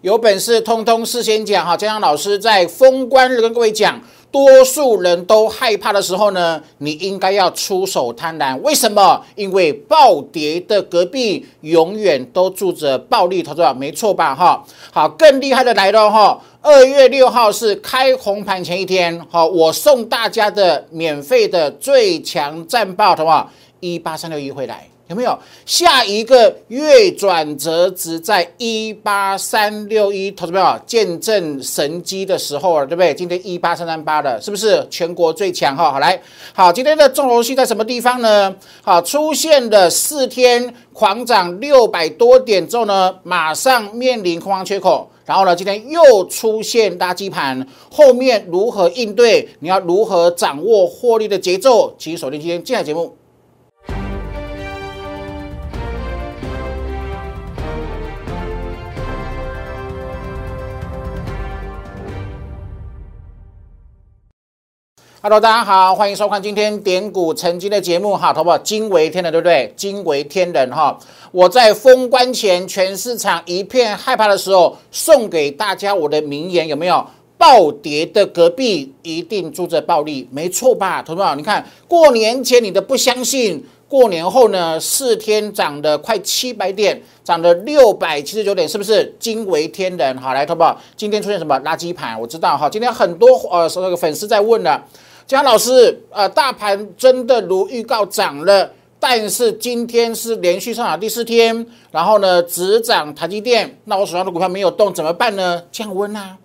有本事通通事先讲哈，江江老师在封关日跟各位讲，多数人都害怕的时候呢，你应该要出手贪婪。为什么？因为暴跌的隔壁永远都住着暴利投资者，没错吧？哈，好，更厉害的来了哈。二月六号是开红盘前一天，好，我送大家的免费的最强战报，好不好？一八三六一回来。有没有下一个月转折值在一八三六一？投资朋友见证神机的时候了，对不对？今天一八三三八的，是不是全国最强？哈，好来，好，今天的重头戏在什么地方呢？好，出现了四天狂涨六百多点之后呢，马上面临空方缺口，然后呢，今天又出现垃圾盘，后面如何应对？你要如何掌握获利的节奏？请锁定今天精彩节目。Hello，大家好，欢迎收看今天点股成金的节目哈，投保惊为天人，对不对？惊为天人哈！我在封关前，全市场一片害怕的时候，送给大家我的名言有没有？暴跌的隔壁一定住着暴利，没错吧？投保，你看过年前你的不相信，过年后呢，四天涨了快七百点，涨了六百七十九点，是不是惊为天人？好，来投保，今天出现什么垃圾盘？我知道哈，今天很多呃那个粉丝在问了。江老师，呃，大盘真的如预告涨了，但是今天是连续上涨第四天，然后呢，只涨台积电，那我手上的股票没有动，怎么办呢？降温啊，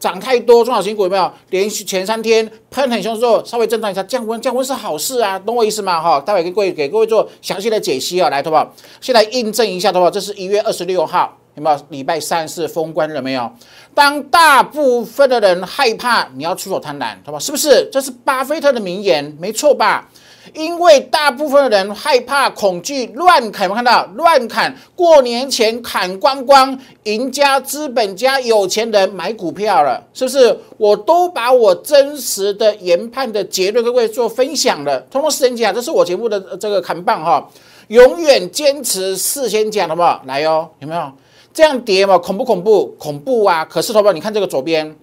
涨太多中小型股有没有？连续前三天喷很凶之后，稍微震荡一下，降温，降温是好事啊，懂我意思吗？哈，待会给各位给各位做详细的解析啊，来，好不好？先来印证一下的话，这是一月二十六号。有没有礼拜三是封关了没有？当大部分的人害怕，你要出手贪婪，好吧？是不是？这是巴菲特的名言，没错吧？因为大部分的人害怕、恐惧、乱砍，有没有看到？乱砍，过年前砍光光，赢家、资本家、有钱人买股票了，是不是？我都把我真实的研判的结论跟各位做分享了，通通事先讲，这是我节目的这个砍棒哈，永远坚持事先讲，好不好？来哟，有没有？这样跌嘛，恐不恐怖？恐怖啊！可是，投保，你看这个左边，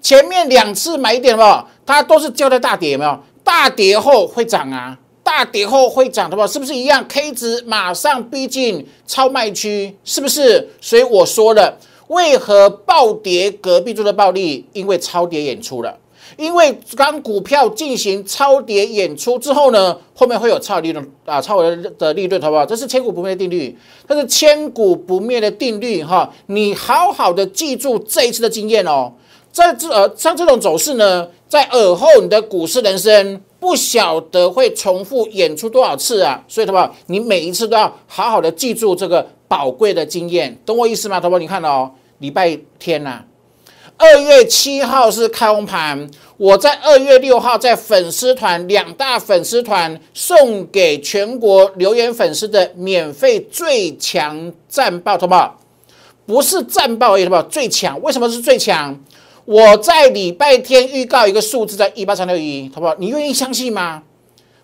前面两次买点嘛，它都是交代大跌，有没有？大跌后会涨啊，大跌后会涨，对吧？是不是一样？K 值马上逼近超卖区，是不是？所以我说了，为何暴跌隔壁做的暴利？因为超跌演出了。因为当股票进行超跌演出之后呢，后面会有超利润啊，超额的利润，好不好？这是千古不灭的定律，它是千古不灭的定律哈。你好好的记住这一次的经验哦。在这呃像这种走势呢，在尔后你的股市人生不晓得会重复演出多少次啊。所以，好不好？你每一次都要好好的记住这个宝贵的经验，懂我意思吗？好不好？你看哦，礼拜天呐。二月七号是开红盘，我在二月六号在粉丝团两大粉丝团送给全国留言粉丝的免费最强战报，好不好？不是战报而已，好不好？最强，为什么是最强？我在礼拜天预告一个数字在一八三六一，好不好？你愿意相信吗？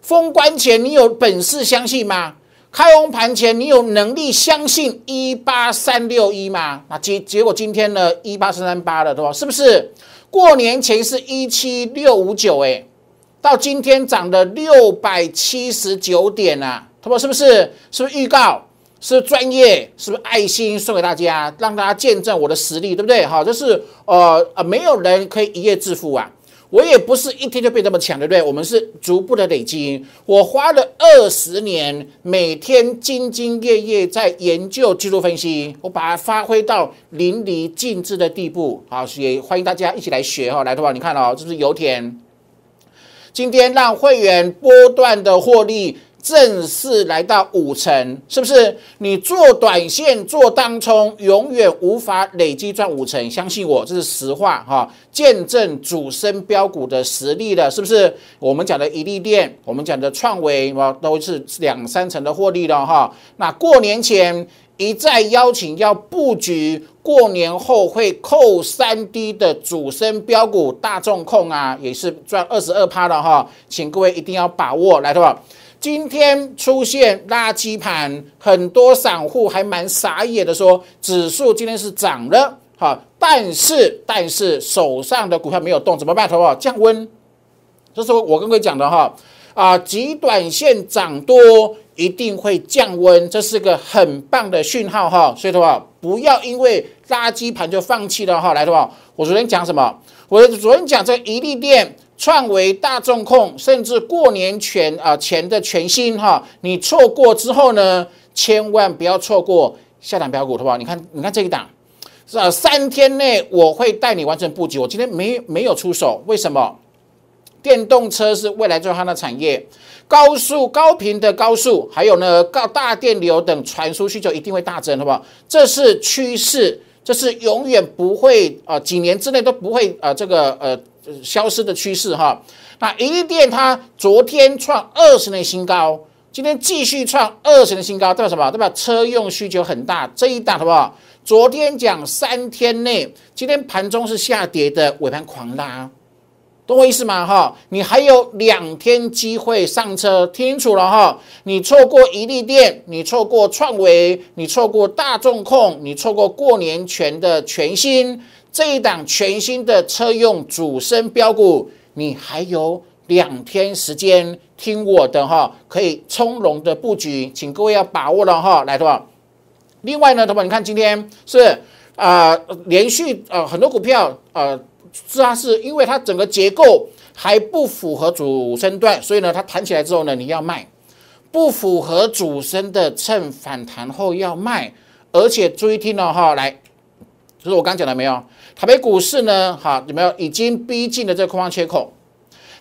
封关前你有本事相信吗？开红盘前，你有能力相信一八三六一吗？那结结果今天呢，一八三三八了，对吧？是不是？过年前是一七六五九，哎，到今天涨了六百七十九点啊，他说是不是？是不是预告？是不是专业？是不是爱心送给大家，让大家见证我的实力，对不对？好，就是呃呃，没有人可以一夜致富啊。我也不是一天就变这么强，对不对？我们是逐步的累积。我花了二十年，每天兢兢业业在研究技术分析，我把它发挥到淋漓尽致的地步。好，也欢迎大家一起来学哈。来的话，你看哦，这是油田，今天让会员波段的获利。正式来到五成，是不是？你做短线、做当冲，永远无法累积赚五成。相信我，这是实话哈。见证主升标股的实力了，是不是？我们讲的一利店，我们讲的创维，哇，都是两三成的获利了哈。那过年前一再邀请要布局，过年后会扣三 D 的主升标股，大众控啊，也是赚二十二趴了哈。请各位一定要把握，来，对吧？今天出现垃圾盘，很多散户还蛮傻眼的，说指数今天是涨了，哈，但是但是手上的股票没有动，怎么办？好不好？降温，这是我跟各位讲的哈，啊，极短线涨多一定会降温，这是个很棒的讯号哈，所以的话不要因为垃圾盘就放弃了哈，来的话，我昨天讲什么？我昨天讲这一利店。创维大众控，甚至过年前啊前的全新哈，你错过之后呢，千万不要错过下档标股，好不好？你看，你看这一档，是啊，三天内我会带你完成布局。我今天没没有出手，为什么？电动车是未来最夯的产业，高速高频的高速，还有呢高大电流等传输需求一定会大增，好不好？这是趋势，这是永远不会啊，几年之内都不会啊，这个呃。消失的趋势哈，那一利电它昨天创二十年新高，今天继续创二十年新高，代表什么？代表车用需求很大。这一档好不好？昨天讲三天内，今天盘中是下跌的，尾盘狂拉，懂我意思吗？哈，你还有两天机会上车，听清楚了哈。你错过一利电，你错过创维，你错过大众控，你错过过年前的全新。这一档全新的车用主升标股，你还有两天时间听我的哈，可以从容的布局，请各位要把握了哈。来，的话，另外呢，同学你看今天是啊，连续呃很多股票呃，是它是因为它整个结构还不符合主升段，所以呢，它弹起来之后呢，你要卖，不符合主升的，趁反弹后要卖，而且注意听了哈，来，就是我刚讲的没有？台北股市呢，哈有没有已经逼近了这个空方缺口？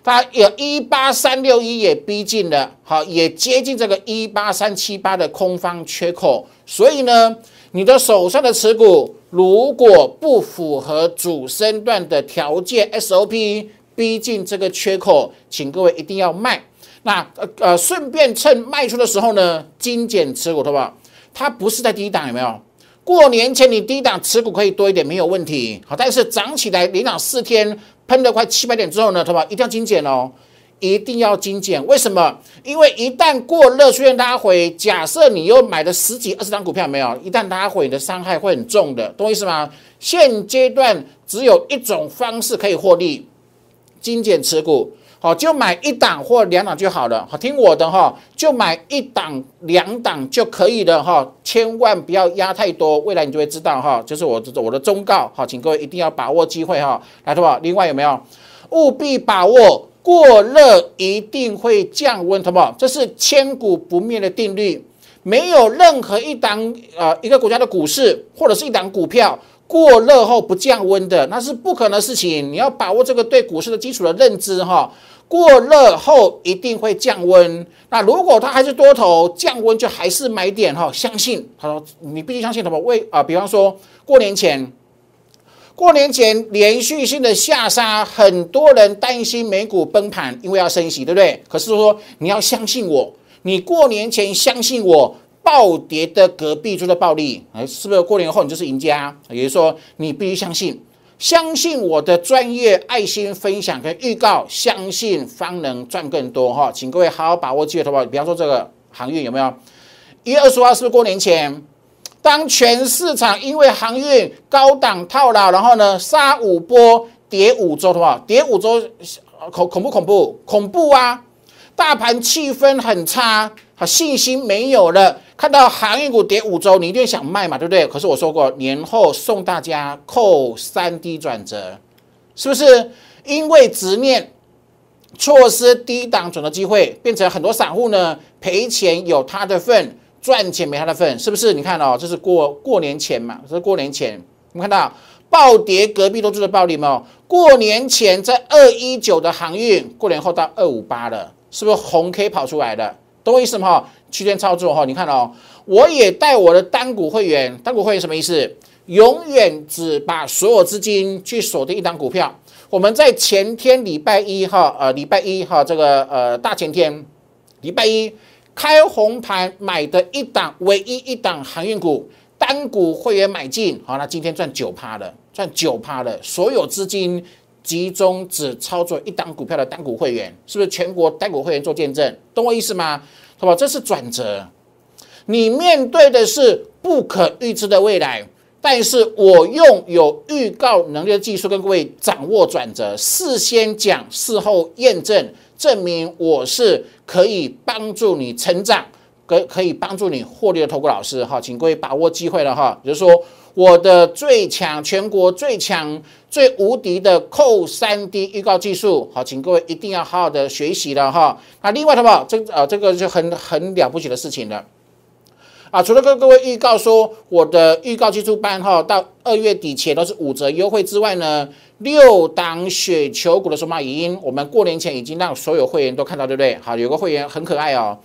它有一八三六一也逼近了，好也接近这个一八三七八的空方缺口。所以呢，你的手上的持股如果不符合主升段的条件 SOP，逼近这个缺口，请各位一定要卖。那呃呃，顺便趁卖出的时候呢，精简持股，好不好？它不是在低档，有没有？过年前你低档持股可以多一点，没有问题。好，但是涨起来连涨四天，喷了快七百点之后呢，对吧？一定要精简哦，一定要精简。为什么？因为一旦过热出现拉回，假设你又买了十几二十张股票，没有？一旦拉回，你的伤害会很重的，懂我意思吗？现阶段只有一种方式可以获利，精简持股。好，就买一档或两档就好了。好，听我的哈，就买一档、两档就可以了哈，千万不要压太多。未来你就会知道哈，就是我我的忠告。好，请各位一定要把握机会哈。来，好不好？另外有没有？务必把握过热一定会降温，好不好？这是千古不灭的定律。没有任何一档呃一个国家的股市或者是一档股票过热后不降温的，那是不可能的事情。你要把握这个对股市的基础的认知哈。过热后一定会降温，那如果它还是多头，降温就还是买点哈。相信他说你必须相信什么？为啊，比方说过年前，过年前连续性的下杀，很多人担心美股崩盘，因为要升息，对不对？可是说你要相信我，你过年前相信我，暴跌的隔壁就是暴利，哎，是不是过年后你就是赢家？也就是说你必须相信。相信我的专业、爱心分享跟预告，相信方能赚更多哈，请各位好好把握机会，好不好？比方说这个航运有没有？一月二十号是不是过年前？当全市场因为航运高档套牢，然后呢杀五波跌五周，好不好？跌五周恐恐怖恐怖恐怖啊！大盘气氛很差。好信心没有了，看到航运股跌五周，你一定想卖嘛，对不对？可是我说过，年后送大家扣三低转折，是不是？因为执念错失低档转折机会，变成很多散户呢赔钱有他的份，赚钱没他的份，是不是？你看哦，这是过过年前嘛，这是过年前，你看到暴跌，隔壁都做的暴利吗？过年前在二一九的航运，过年后到二五八了，是不是红 K 跑出来的？懂我意思吗？哈，区间操作哈，你看哦，我也带我的单股会员，单股会员什么意思？永远只把所有资金去锁定一档股票。我们在前天礼拜一哈，呃，礼拜一哈，这个呃大前天，礼拜一开红盘买的一档，唯一一档航运股，单股会员买进，好，那今天赚九趴了，赚九趴了，所有资金集中只操作一档股票的单股会员，是不是全国单股会员做见证？懂我意思吗？好吧，这是转折。你面对的是不可预知的未来，但是我用有预告能力的技术跟各位掌握转折，事先讲，事后验证，证明我是可以帮助你成长，可可以帮助你获利的投顾老师哈，请各位把握机会了哈，比如说。我的最强，全国最强、最无敌的扣三 D 预告技术，好，请各位一定要好好的学习了哈。那另外，的话？这呃，这个就很很了不起的事情了啊！除了跟各位预告说我的预告技术班哈，到二月底前都是五折优惠之外呢，六档雪球股的数码语音，我们过年前已经让所有会员都看到，对不对？好，有个会员很可爱哦。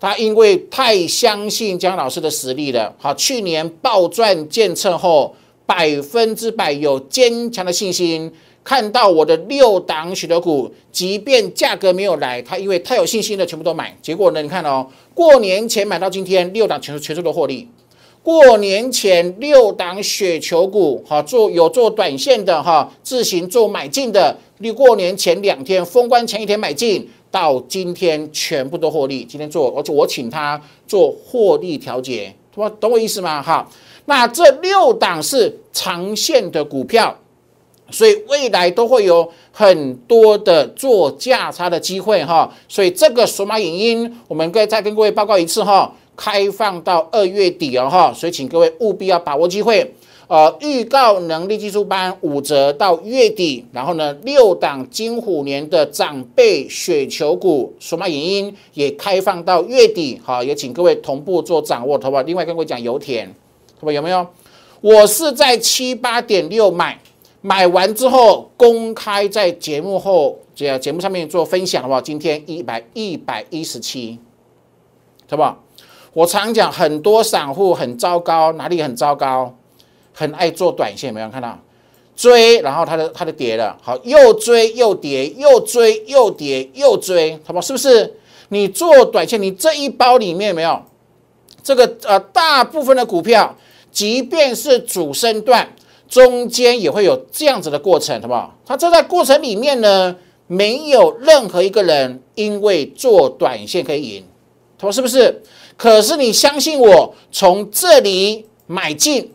他因为太相信姜老师的实力了，好，去年暴赚建测后，百分之百有坚强的信心，看到我的六档许多股，即便价格没有来，他因为太有信心了全部都买。结果呢，你看哦，过年前买到今天，六档全全数都获利。过年前六档雪球股，哈，做有做短线的哈，自行做买进的，你过年前两天封关前一天买进。到今天全部都获利，今天做，而且我请他做获利调节，懂我意思吗？哈，那这六档是长线的股票，所以未来都会有很多的做价差的机会哈，所以这个索马影音，我们可以再跟各位报告一次哈，开放到二月底了哈，所以请各位务必要把握机会。呃，预告能力技术班五折到月底，然后呢，六档金虎年的长辈雪球股数码影音也开放到月底，好，也请各位同步做掌握，好吧？另外跟各位讲油田，好吧？有没有？我是在七八点六买，买完之后公开在节目后这节目上面做分享，好不好？今天一百一百一十七，好不好？我常讲很多散户很糟糕，哪里很糟糕？很爱做短线，有没有看到追，然后它的它的跌了，好，又追又跌，又追又跌又追，好不好？是不是？你做短线，你这一包里面有没有这个呃，大部分的股票，即便是主升段，中间也会有这样子的过程，好不好？它这在过程里面呢，没有任何一个人因为做短线可以赢，好，是不是？可是你相信我，从这里买进。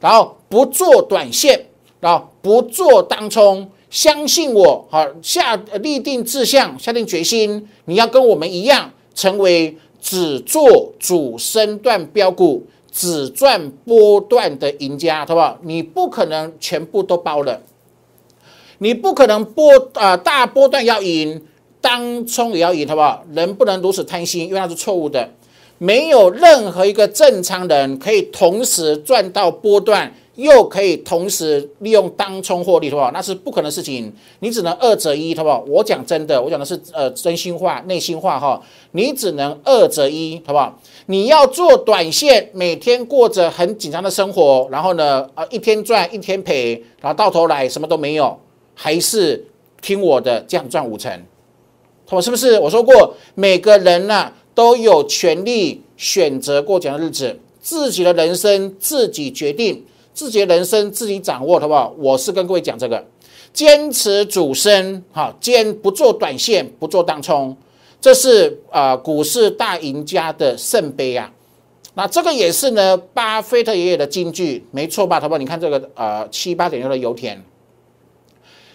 然后不做短线，然后不做当冲，相信我，好下立定志向，下定决心，你要跟我们一样，成为只做主升段标股，只赚波段的赢家，好不好？你不可能全部都包了，你不可能波啊大波段要赢，当冲也要赢，好不好？人不能如此贪心，因为那是错误的。没有任何一个正常人可以同时赚到波段，又可以同时利用当冲获利，好不好？那是不可能事情。你只能二择一，好不好？我讲真的，我讲的是呃真心话、内心话哈。你只能二择一，好不好？你要做短线，每天过着很紧张的生活，然后呢，呃，一天赚一天赔，然后到头来什么都没有，还是听我的，这样赚五成，好是不是？我说过，每个人呢。都有权利选择过怎样的日子，自己的人生自己决定，自己的人生自己掌握，好不好？我是跟各位讲这个，坚持主升，哈，坚不做短线，不做当冲，这是啊股市大赢家的圣杯啊。那这个也是呢，巴菲特爷爷的金句，没错吧？好不好？你看这个呃七八点六的油田，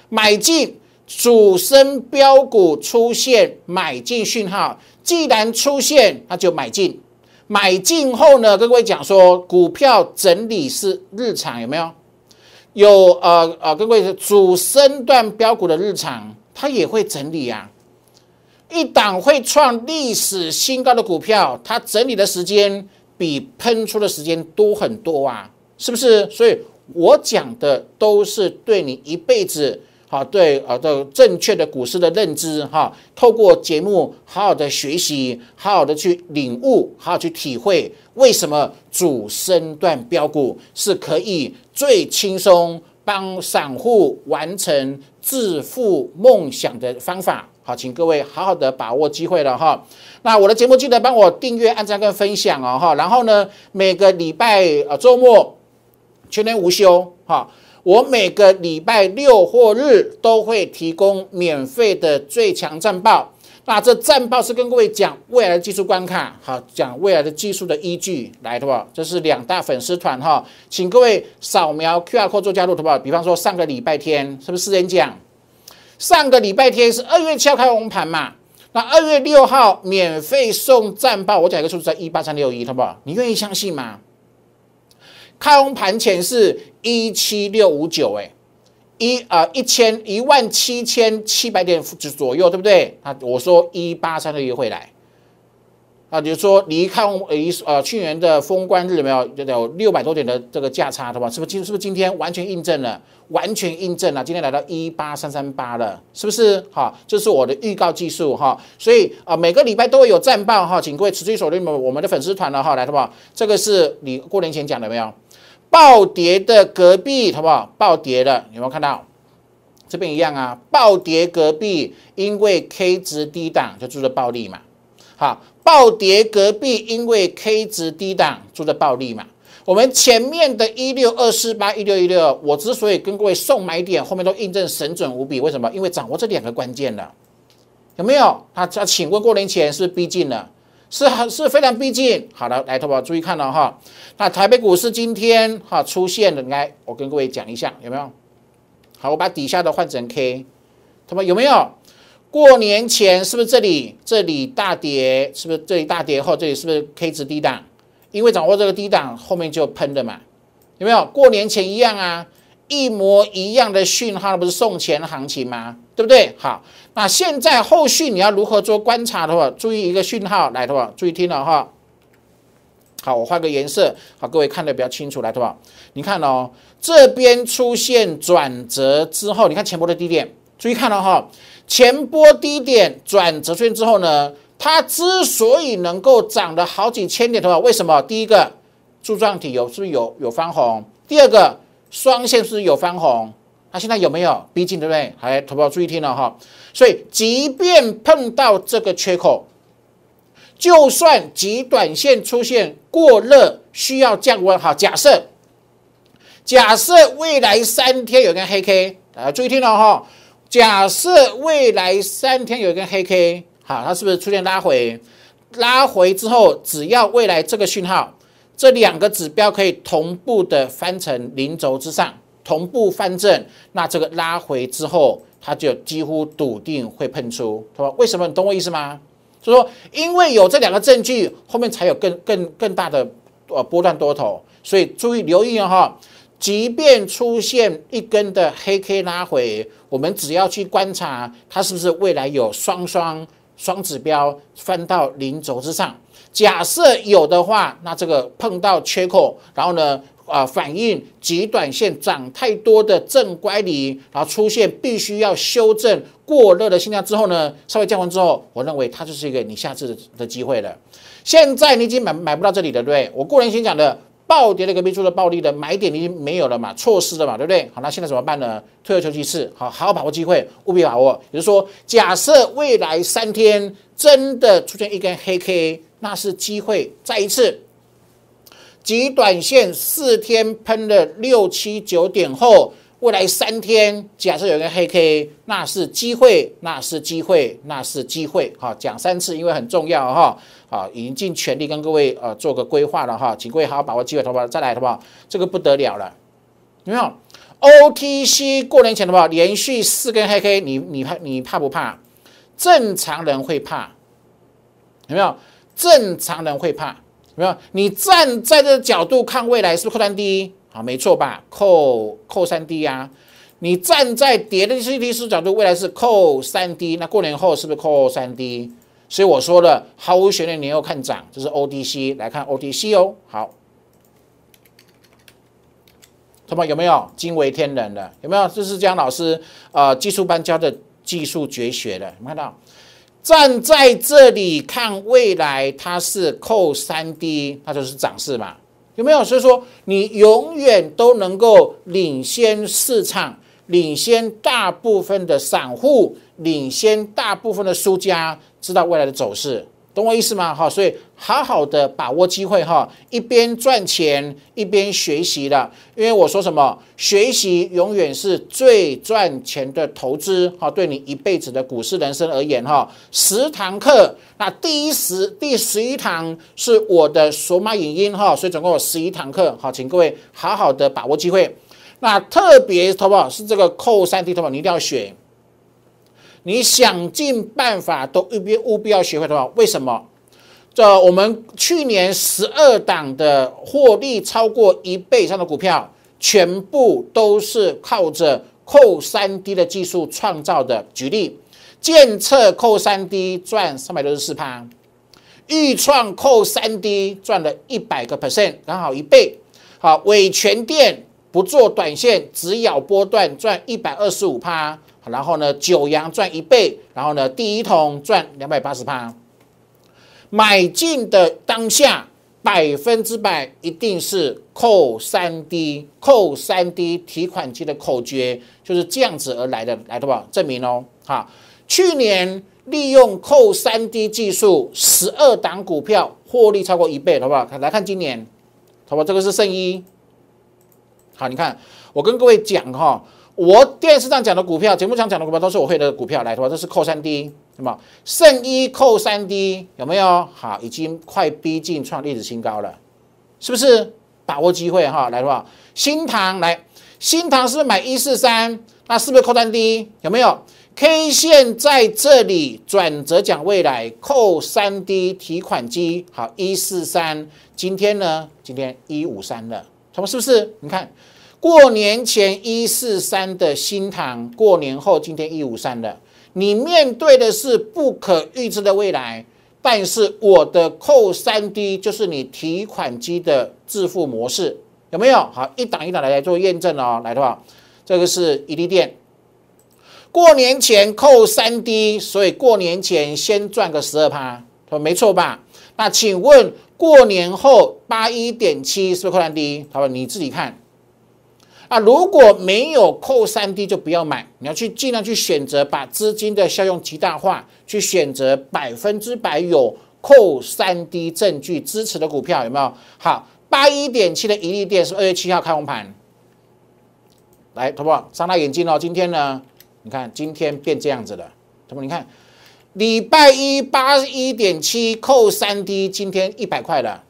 买进主升标股出现买进讯号。既然出现，那就买进。买进后呢，跟各位讲说，股票整理是日常，有没有？有呃呃，跟各位主升段标股的日常，它也会整理啊。一档会创历史新高的股票，它整理的时间比喷出的时间多很多啊，是不是？所以我讲的都是对你一辈子。好，对，啊，的正确的股市的认知，哈，透过节目好好的学习，好好的去领悟，好好去体会，为什么主升段标股是可以最轻松帮散户完成致富梦想的方法。好，请各位好好的把握机会了哈。那我的节目记得帮我订阅、按赞跟分享哦，哈。然后呢，每个礼拜呃周末全年无休，哈。我每个礼拜六或日都会提供免费的最强战报。那这战报是跟各位讲未来的技术关卡，好讲未来的技术的依据，来，的吧？这是两大粉丝团哈，请各位扫描 Q R code 做加入，的吧？比方说上个礼拜天是不是四人讲？上个礼拜天是二月七号开红盘嘛？那二月六号免费送战报，我讲一个数字在一八三六一，好不好？你愿意相信吗？开红盘前是一七六五九，哎。一啊一千一万七千七百点左右，对不对？啊，我说一八三的月会来啊，比如说离开离呃去年的封关日有没有有六百多点的这个价差，对吧？是不是今是不是今天完全印证了？完全印证了，今天来到一八三三八了，是不是？好，这是我的预告技术哈，所以啊每个礼拜都会有战报哈，请各位持续锁定我们的粉丝团了哈，来，好不好？这个是你过年前讲的没有？暴跌的隔壁，好不好？暴跌的有没有看到？这边一样啊，暴跌隔壁，因为 K 值低档就做的暴利嘛。好，暴跌隔壁，因为 K 值低档做的暴利嘛。我们前面的一六二四八一六一六，我之所以跟各位送买点，后面都印证神准无比。为什么？因为掌握这两个关键了，有没有？他他请问过年前是,不是逼近了？是很是非常逼近，好的，来，投保注意看了哈。那台北股市今天哈出现了，来，我跟各位讲一下，有没有？好，我把底下的换成 K，他们有没有？过年前是不是这里这里大跌？是不是这里大跌后这里是不是 K 值低档？因为掌握这个低档，后面就喷的嘛，有没有？过年前一样啊，一模一样的讯号，不是送钱行情吗？对不对？好。那现在后续你要如何做观察的话，注意一个讯号来的话，注意听了哈。好，我换个颜色，好，各位看得比较清楚来的话，你看哦，这边出现转折之后，你看前波的低点，注意看了哈，前波低点转折出现之后呢，它之所以能够涨了好几千点的话，为什么？第一个柱状体有是不是有有翻红？第二个双线是不是有翻红？那现在有没有逼近，对不对？还投保注意听了哈。所以，即便碰到这个缺口，就算极短线出现过热，需要降温，好，假设假设未来三天有根黑 K，大家，注意听了哈。假设未来三天有一根黑 K，好，它是不是出现拉回？拉回之后，只要未来这个讯号，这两个指标可以同步的翻成零轴之上。同步翻正，那这个拉回之后，它就几乎笃定会喷出，是吧？为什么？你懂我意思吗？就说，因为有这两个证据，后面才有更更更大的呃波段多头，所以注意留意哈。即便出现一根的黑 K 拉回，我们只要去观察它是不是未来有双双双指标翻到零轴之上。假设有的话，那这个碰到缺口，然后呢？啊，反映极短线涨太多的正乖离，然后出现必须要修正过热的现象之后呢，稍微降温之后，我认为它就是一个你下次的机会了。现在你已经买买不到这里的，对不对？我个人先讲的暴跌的隔壁出的暴利的买点已经没有了嘛，错失了嘛，对不对？好，那现在怎么办呢？退而求其次，好好好把握机会，务必把握。也就是说，假设未来三天真的出现一根黑 K，那是机会，再一次。极短线四天喷了六七九点后，未来三天假设有个黑 K，那是机会，那是机会，那是机会。哈，讲三次，因为很重要哈。好，已经尽全力跟各位呃做个规划了哈，请各位好好把握机会，好不好？再来，好不好？这个不得了了，有没有？OTC 过年前的话，连续四根黑 K，你你怕你怕不怕？正常人会怕，有没有？正常人会怕。没有，你站在这个角度看未来是不是扣三 D？好，没错吧？扣扣三 D 呀。你站在跌的 C T 四角度，未来是扣三 D。那过年后是不是扣三 D？所以我说了，毫无悬念，年后看涨，这是 O D C 来看 O D C 哦。好，什么有没有惊为天人的？有没有？这是江老师呃技术班教的技术绝学的，有看到？站在这里看未来，它是扣三 D，它就是涨势嘛？有没有？所以说你永远都能够领先市场，领先大部分的散户，领先大部分的输家，知道未来的走势。懂我意思吗？哈，所以好好的把握机会哈，一边赚钱一边学习的，因为我说什么，学习永远是最赚钱的投资哈，对你一辈子的股市人生而言哈，十堂课，那第一十第十一堂是我的索马影音哈，所以总共有十一堂课，好，请各位好好的把握机会。那特别投保是这个扣三 D 投保，你一定要选。你想尽办法都务必务必要学会的话，为什么？这我们去年十二档的获利超过一倍以上的股票，全部都是靠着扣三 D 的技术创造的。举例，建测扣三 D 赚三百六十四趴，预创扣三 D 赚了一百个 percent，刚好一倍。好，伟全电不做短线，只咬波段赚一百二十五趴。然后呢，九阳赚一倍，然后呢，第一桶赚两百八十趴。买进的当下，百分之百一定是扣三 D，扣三 D 提款机的口诀就是这样子而来的，来的吧？证明哦，哈，去年利用扣三 D 技术，十二档股票获利超过一倍，好不好？来看今年，好吧？这个是圣一，好，你看我跟各位讲哈。我电视上讲的股票，节目上讲的股票都是我会的股票，来的话，这是扣三 D，什么圣一扣三 D 有没有？好，已经快逼近创历史新高了，是不是？把握机会哈，来的话，新塘来，新塘是不是买一四三？那是不是扣三 D？有没有？K 线在这里转折讲未来扣三 D 提款机，好一四三，今天呢？今天一五三了，他们是不是？你看。过年前一四三的新塘，过年后今天一五三的，你面对的是不可预知的未来。但是我的扣三 D 就是你提款机的支付模式，有没有？好，一档一档来来做验证哦。来的话，这个是一利店，过年前扣三 D，所以过年前先赚个十二趴，他说没错吧？那请问过年后八一点七是不是扣三 D？他说你自己看。啊，如果没有扣三 D 就不要买，你要去尽量去选择把资金的效用极大化，去选择百分之百有扣三 D 证据支持的股票，有没有？好，八一点七的一利电是二月七号开红盘，来，同不？张大眼睛哦，今天呢？你看今天变这样子了，同不？你看礼拜一八一点七扣三 D，今天一百块了，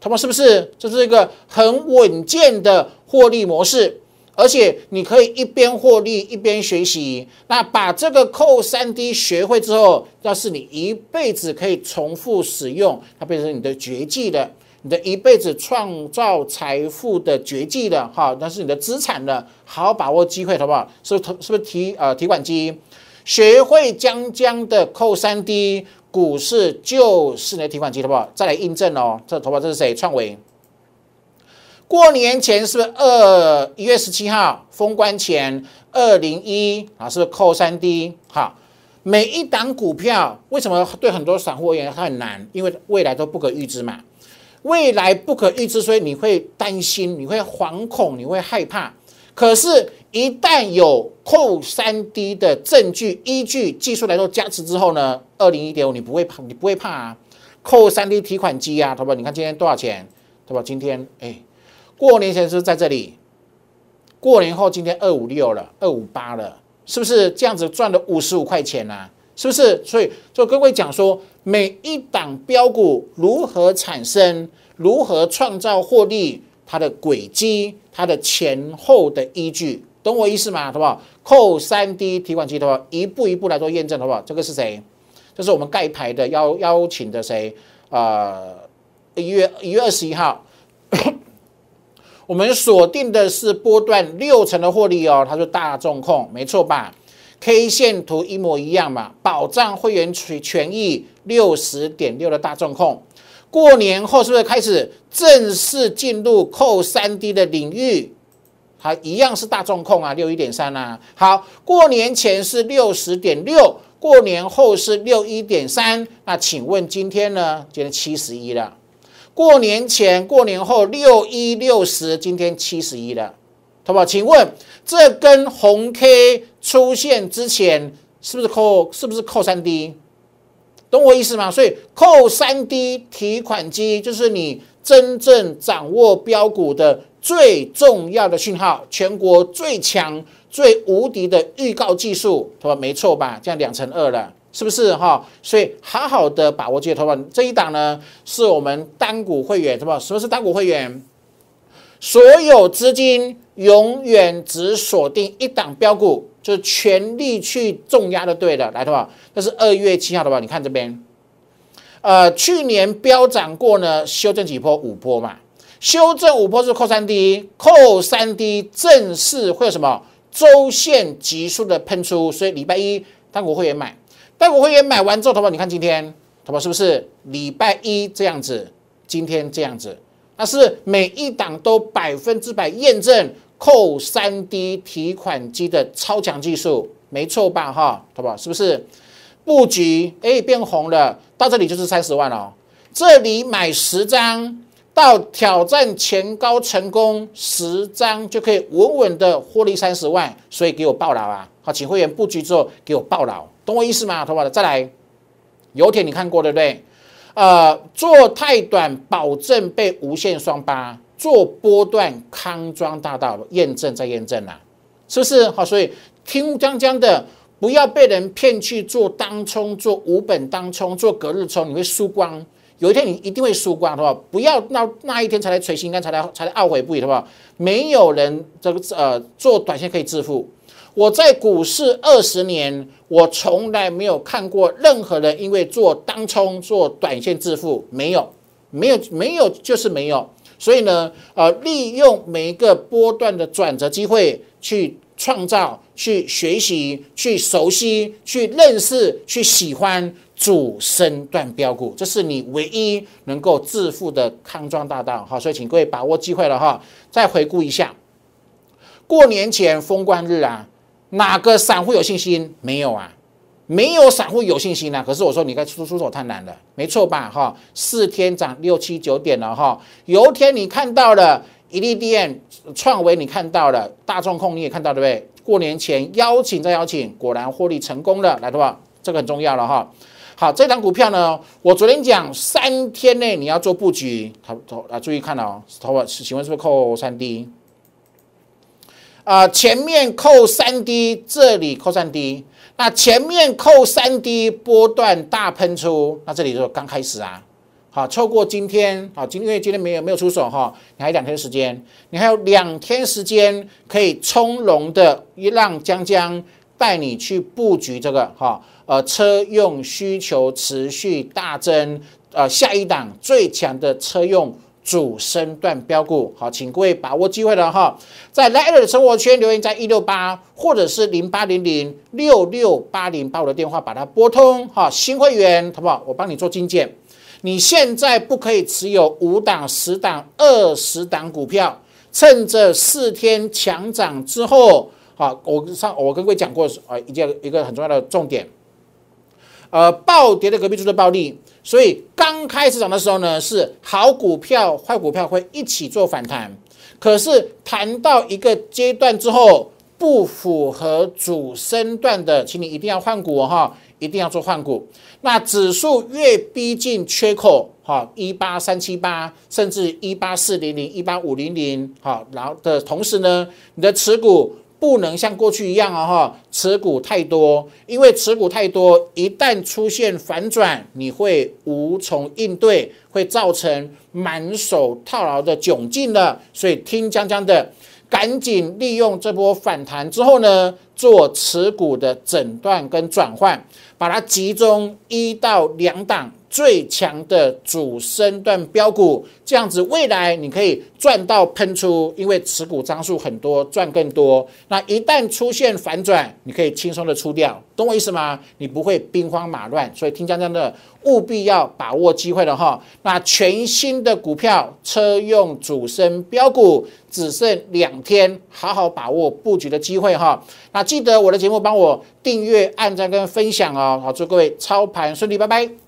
他们？是不是？这是一个很稳健的获利模式。而且你可以一边获利一边学习，那把这个扣三 D 学会之后，要是你一辈子可以重复使用，它变成你的绝技了，你的一辈子创造财富的绝技了，哈，那是你的资产了，好好把握机会，好不好？是不是？是不是提呃提款机？学会将将的扣三 D 股市就是你的提款机，好不好？再来印证哦，这头发这是谁？创维。过年前是不是二一月十七号封关前二零一啊？是不是扣三 D？好，每一档股票为什么对很多散户而言它很难？因为未来都不可预知嘛。未来不可预知，所以你会担心，你会惶恐，你会害怕。可是，一旦有扣三 D 的证据依据技术来做加持之后呢？二零一点五你不会怕，你不会怕啊？扣三 D 提款机啊，好不好？你看今天多少钱？对吧？今天哎。过年前是在这里，过年后今天二五六了，二五八了，是不是这样子赚了五十五块钱呢？是不是？所以就各位讲说，每一档标股如何产生，如何创造获利，它的轨迹，它的前后的依据，懂我意思吗？好不好？扣三 D 提款机的话，一步一步来做验证，好不好？这个是谁？这是我们盖牌的邀邀请的谁？呃，一月一月二十一号。我们锁定的是波段六成的获利哦，他说大众控没错吧？K 线图一模一样嘛，保障会员权权益六十点六的大众控，过年后是不是开始正式进入扣三 D 的领域？它一样是大众控啊，六一点三啊。好，过年前是六十点六，过年后是六一点三，那请问今天呢？今天七十一了。过年前、过年后六一六十，今天七十一了，好不好？请问这根红 K 出现之前是不是扣？是不是扣三 D？懂我意思吗？所以扣三 D 提款机就是你真正掌握标股的最重要的讯号，全国最强、最无敌的预告技术，对吧？没错吧？这样两成二了，是不是哈？所以好好的把握这些投放这一档呢，是我们单股会员，什么？什么是单股会员？所有资金永远只锁定一档标股，就是全力去重压的，对的，来的话，这是二月七号的吧？你看这边，呃，去年飙涨过呢，修正几波五波嘛，修正五波是扣三 D，扣三 D 正式会有什么周线急速的喷出，所以礼拜一单股会员买，单股会员买完之后，头发你看今天，头发是不是礼拜一这样子，今天这样子？那是每一档都百分之百验证扣三 D 提款机的超强技术，没错吧？哈，好不好？是不是布局？哎，变红了，到这里就是三十万哦。这里买十张，到挑战前高成功十张就可以稳稳的获利三十万，所以给我报牢啊！好，请会员布局之后给我报牢，懂我意思吗？头发的？再来，油田你看过对不对？呃，做太短，保证被无限双八；做波段，康庄大道验证再验证啦，是不是？好，所以听江江的，不要被人骗去做当冲，做无本当冲，做隔日冲，你会输光。有一天你一定会输光，好不好？不要那那一天才来捶心肝，才来才来懊悔不已，好不好？没有人这个呃做短线可以致富。我在股市二十年，我从来没有看过任何人因为做当冲、做短线致富，没有，没有，没有，就是没有。所以呢，呃，利用每一个波段的转折机会，去创造、去学习、去熟悉、去认识、去喜欢主升段标股，这是你唯一能够致富的康庄大道。好，所以请各位把握机会了哈。再回顾一下，过年前封关日啊。哪个散户有信心？没有啊，没有散户有信心啊。可是我说你该出出手太难了，没错吧？哈，四天涨六七九点了哈。有一天你看到了一利电创维，你看到了大众控，你也看到对不对？过年前邀请再邀请，果然获利成功了，来的话，这个很重要了哈。好，这张股票呢，我昨天讲三天内你要做布局，好，啊，注意看哦，头发，请问是不是扣三 D？啊，前面扣三 D，这里扣三 D，那前面扣三 D 波段大喷出，那这里就刚开始啊，好，错过今天，好，今因为今天没有没有出手哈，你还有两天时间，你还有两天时间可以从容的让江江带你去布局这个哈，呃，车用需求持续大增，呃，下一档最强的车用。主升段标股，好，请各位把握机会了哈，在 l i t 的生活圈留言在一六八或者是零八零零六六八零，把我的电话把它拨通哈，新会员好不好？我帮你做精简。你现在不可以持有五档、十档、二十档股票，趁着四天强涨之后，好，我上我跟各位讲过啊，一件一个很重要的重点，呃，暴跌的隔壁就是暴利。所以刚开始涨的时候呢，是好股票、坏股票会一起做反弹。可是谈到一个阶段之后，不符合主升段的，请你一定要换股哈，一定要做换股。那指数越逼近缺口哈，一八三七八，甚至一八四零零、一八五零零，好，然后的同时呢，你的持股。不能像过去一样啊哈，持股太多，因为持股太多，一旦出现反转，你会无从应对，会造成满手套牢的窘境的。所以听江江的，赶紧利用这波反弹之后呢，做持股的诊断跟转换，把它集中一到两档。最强的主升段标股，这样子未来你可以赚到喷出，因为持股张数很多，赚更多。那一旦出现反转，你可以轻松的出掉，懂我意思吗？你不会兵荒马乱。所以听江江的，务必要把握机会了哈。那全新的股票车用主升标股只剩两天，好好把握布局的机会哈。那记得我的节目帮我订阅、按赞跟分享哦。好，祝各位操盘顺利，拜拜。